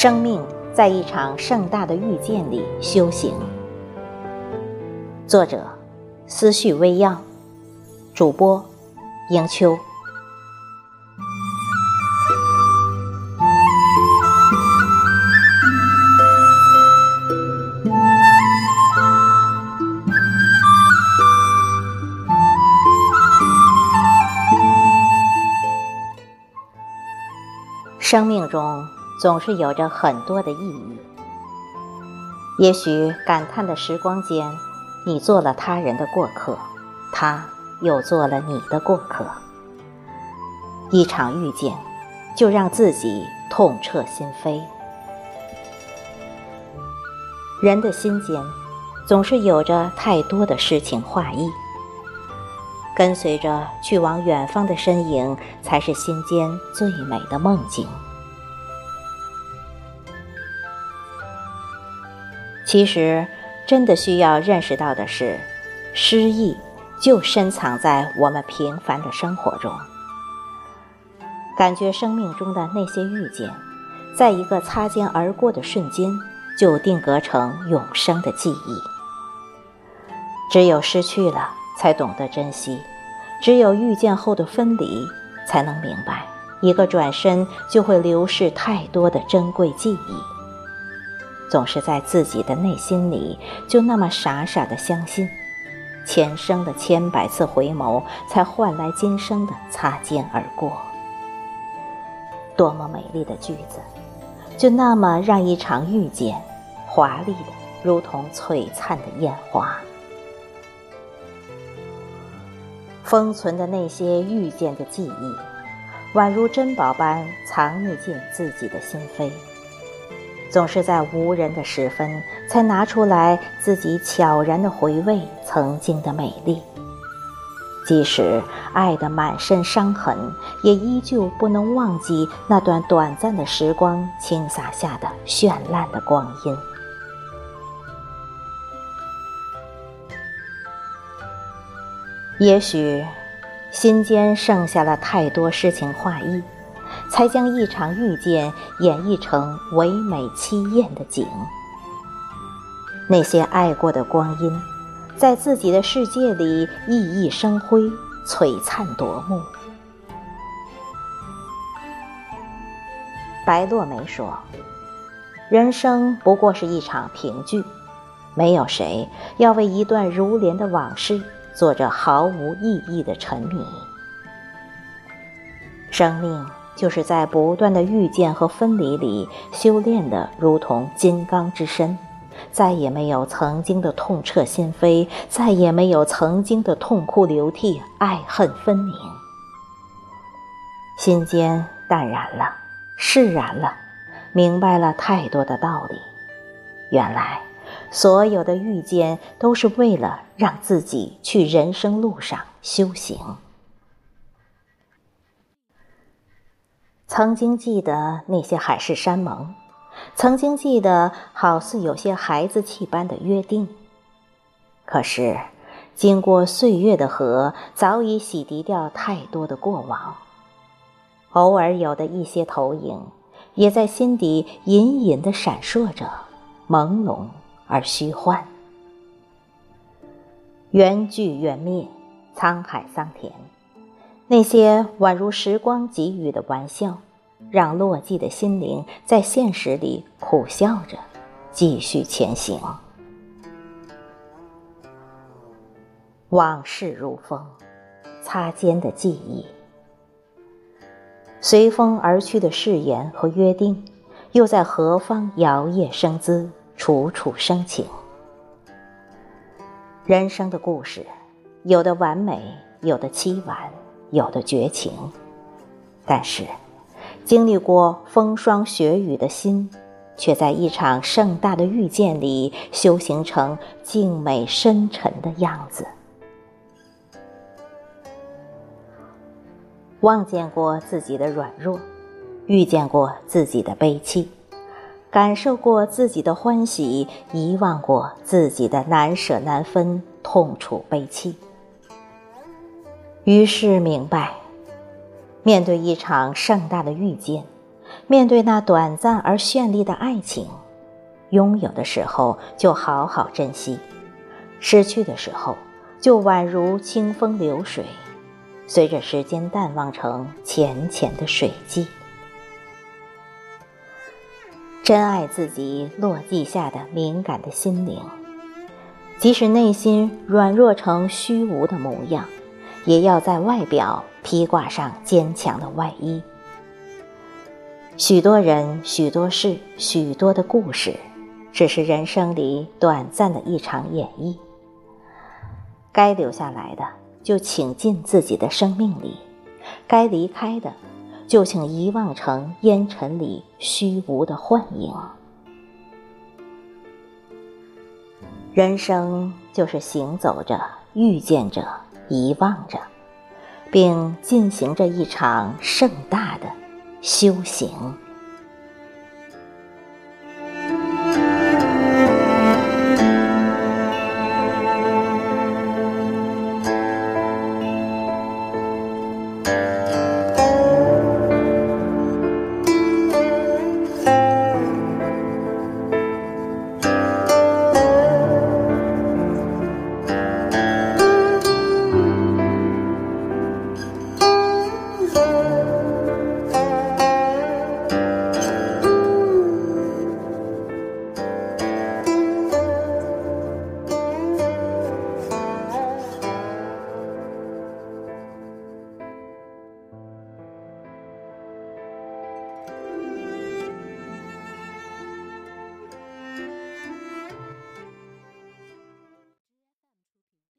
生命在一场盛大的遇见里修行。作者：思绪微漾，主播：迎秋。生命中总是有着很多的意义。也许感叹的时光间，你做了他人的过客，他又做了你的过客。一场遇见，就让自己痛彻心扉。人的心间，总是有着太多的诗情画意。跟随着去往远方的身影，才是心间最美的梦境。其实，真的需要认识到的是，诗意就深藏在我们平凡的生活中。感觉生命中的那些遇见，在一个擦肩而过的瞬间，就定格成永生的记忆。只有失去了。才懂得珍惜，只有遇见后的分离，才能明白，一个转身就会流逝太多的珍贵记忆。总是在自己的内心里，就那么傻傻的相信，前生的千百次回眸，才换来今生的擦肩而过。多么美丽的句子，就那么让一场遇见，华丽的如同璀璨的烟花。封存的那些遇见的记忆，宛如珍宝般藏匿进自己的心扉，总是在无人的时分才拿出来，自己悄然的回味曾经的美丽。即使爱得满身伤痕，也依旧不能忘记那段短暂的时光倾洒下的绚烂的光阴。也许，心间剩下了太多诗情画意，才将一场遇见演绎成唯美凄艳的景。那些爱过的光阴，在自己的世界里熠熠生辉，璀璨夺目。白落梅说：“人生不过是一场评剧，没有谁要为一段如莲的往事。”做着毫无意义的沉迷，生命就是在不断的遇见和分离里修炼的，如同金刚之身，再也没有曾经的痛彻心扉，再也没有曾经的痛哭流涕、爱恨分明，心间淡然了，释然了，明白了太多的道理，原来。所有的遇见都是为了让自己去人生路上修行。曾经记得那些海誓山盟，曾经记得好似有些孩子气般的约定。可是，经过岁月的河，早已洗涤掉太多的过往。偶尔有的一些投影，也在心底隐隐的闪烁着，朦胧。而虚幻，缘聚缘灭，沧海桑田。那些宛如时光给予的玩笑，让落寂的心灵在现实里苦笑着，继续前行。往事如风，擦肩的记忆，随风而去的誓言和约定，又在何方摇曳生姿？处处生情。人生的故事，有的完美，有的凄婉，有的绝情。但是，经历过风霜雪雨的心，却在一场盛大的遇见里修行成静美深沉的样子。望见过自己的软弱，遇见过自己的悲戚。感受过自己的欢喜，遗忘过自己的难舍难分、痛楚悲戚。于是明白，面对一场盛大的遇见，面对那短暂而绚丽的爱情，拥有的时候就好好珍惜，失去的时候就宛如清风流水，随着时间淡忘成浅浅的水迹。珍爱自己落地下的敏感的心灵，即使内心软弱成虚无的模样，也要在外表披挂上坚强的外衣。许多人、许多事、许多的故事，只是人生里短暂的一场演绎。该留下来的，就请进自己的生命里；该离开的。就请遗忘成烟尘里虚无的幻影。人生就是行走着、遇见着、遗忘着，并进行着一场盛大的修行。